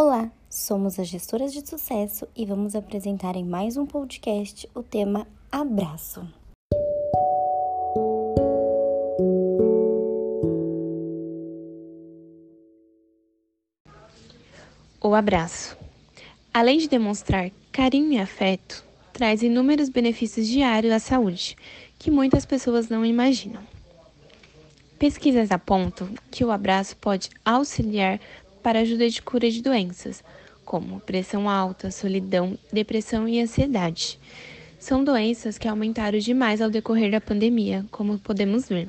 Olá, somos as gestoras de sucesso e vamos apresentar em mais um podcast o tema abraço. O abraço. Além de demonstrar carinho e afeto, traz inúmeros benefícios diários à saúde que muitas pessoas não imaginam. Pesquisas apontam que o abraço pode auxiliar para ajuda de cura de doenças, como pressão alta, solidão, depressão e ansiedade. São doenças que aumentaram demais ao decorrer da pandemia, como podemos ver.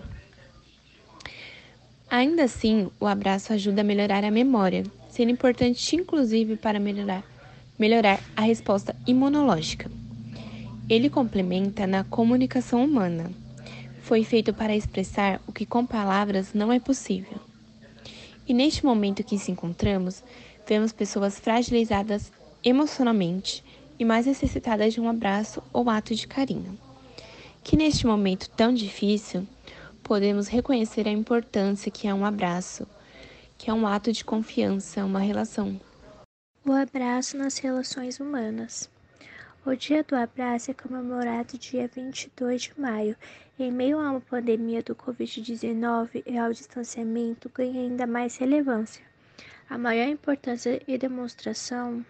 Ainda assim, o abraço ajuda a melhorar a memória, sendo importante inclusive para melhorar, melhorar a resposta imunológica. Ele complementa na comunicação humana, foi feito para expressar o que com palavras não é possível. E neste momento que se encontramos, vemos pessoas fragilizadas emocionalmente e mais necessitadas de um abraço ou ato de carinho. Que neste momento tão difícil, podemos reconhecer a importância que é um abraço, que é um ato de confiança, uma relação. O abraço nas relações humanas. O Dia do Abraço é comemorado dia 22 de maio. Em meio a uma pandemia do Covid-19 e ao distanciamento, ganha ainda mais relevância. A maior importância e demonstração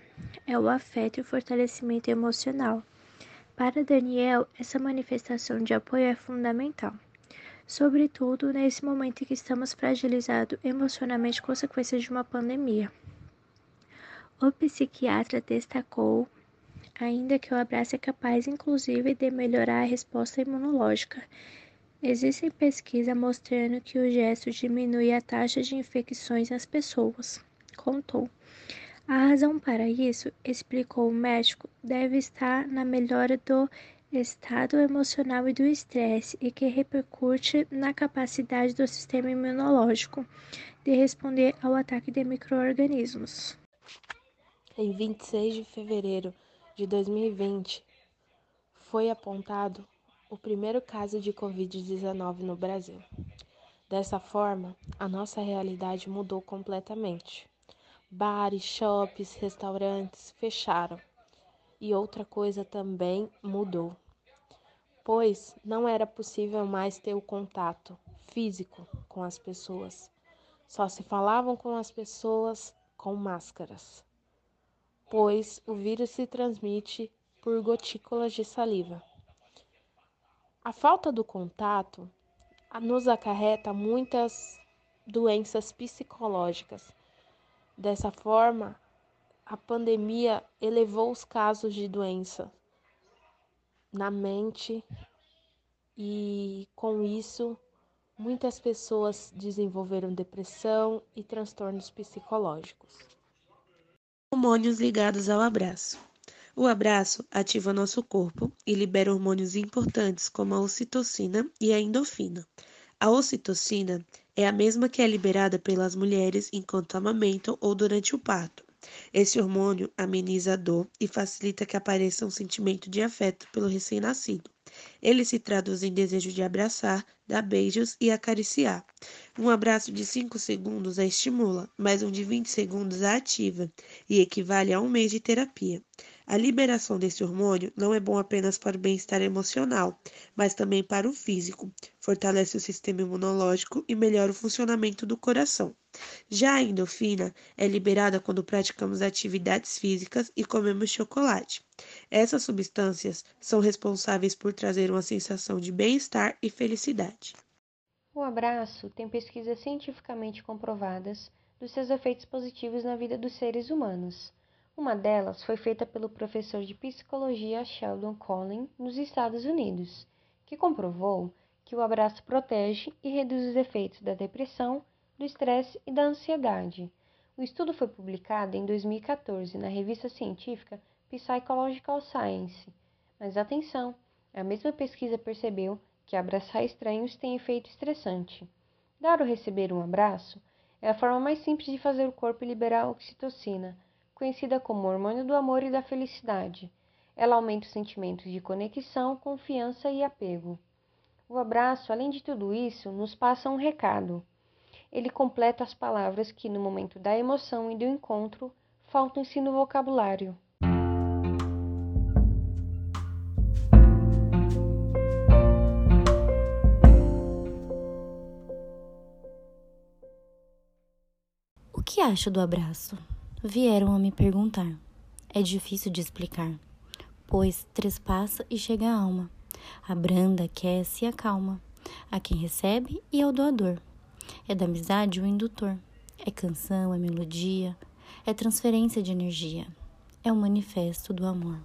é o afeto e o fortalecimento emocional. Para Daniel, essa manifestação de apoio é fundamental, sobretudo nesse momento em que estamos fragilizados emocionalmente consequências de uma pandemia. O psiquiatra destacou ainda que o abraço é capaz, inclusive, de melhorar a resposta imunológica. Existem pesquisas mostrando que o gesto diminui a taxa de infecções nas pessoas, contou. A razão para isso, explicou o médico, deve estar na melhora do estado emocional e do estresse e que repercute na capacidade do sistema imunológico de responder ao ataque de microorganismos. Em 26 de fevereiro de 2020, foi apontado o primeiro caso de Covid-19 no Brasil. Dessa forma, a nossa realidade mudou completamente. Bares, shoppings, restaurantes fecharam. E outra coisa também mudou, pois não era possível mais ter o contato físico com as pessoas. Só se falavam com as pessoas com máscaras pois o vírus se transmite por gotículas de saliva. A falta do contato nos acarreta muitas doenças psicológicas. Dessa forma, a pandemia elevou os casos de doença na mente e com isso muitas pessoas desenvolveram depressão e transtornos psicológicos hormônios ligados ao abraço. O abraço ativa nosso corpo e libera hormônios importantes como a ocitocina e a endorfina. A ocitocina é a mesma que é liberada pelas mulheres enquanto amamentam ou durante o parto. Esse hormônio ameniza a dor e facilita que apareça um sentimento de afeto pelo recém-nascido. Ele se traduz em desejo de abraçar, dar beijos e acariciar. Um abraço de 5 segundos a estimula, mas um de 20 segundos a ativa e equivale a um mês de terapia. A liberação desse hormônio não é bom apenas para o bem-estar emocional, mas também para o físico. Fortalece o sistema imunológico e melhora o funcionamento do coração. Já a endorfina é liberada quando praticamos atividades físicas e comemos chocolate. Essas substâncias são responsáveis por trazer uma sensação de bem-estar e felicidade. O abraço tem pesquisas cientificamente comprovadas dos seus efeitos positivos na vida dos seres humanos. Uma delas foi feita pelo professor de psicologia Sheldon Collin nos Estados Unidos, que comprovou que o abraço protege e reduz os efeitos da depressão, do estresse e da ansiedade. O estudo foi publicado em 2014 na revista científica Psychological Science. Mas atenção, a mesma pesquisa percebeu que abraçar estranhos tem efeito estressante. Dar ou receber um abraço é a forma mais simples de fazer o corpo liberar a oxitocina, conhecida como hormônio do amor e da felicidade. Ela aumenta os sentimentos de conexão, confiança e apego. O abraço, além de tudo isso, nos passa um recado. Ele completa as palavras que, no momento da emoção e do encontro, falta o ensino vocabulário. Que acho do abraço? Vieram a me perguntar. É difícil de explicar, pois trespassa e chega à alma. Abranda, aquece e acalma. A quem recebe e ao doador. É da amizade o indutor. É canção, é melodia, é transferência de energia. É o manifesto do amor.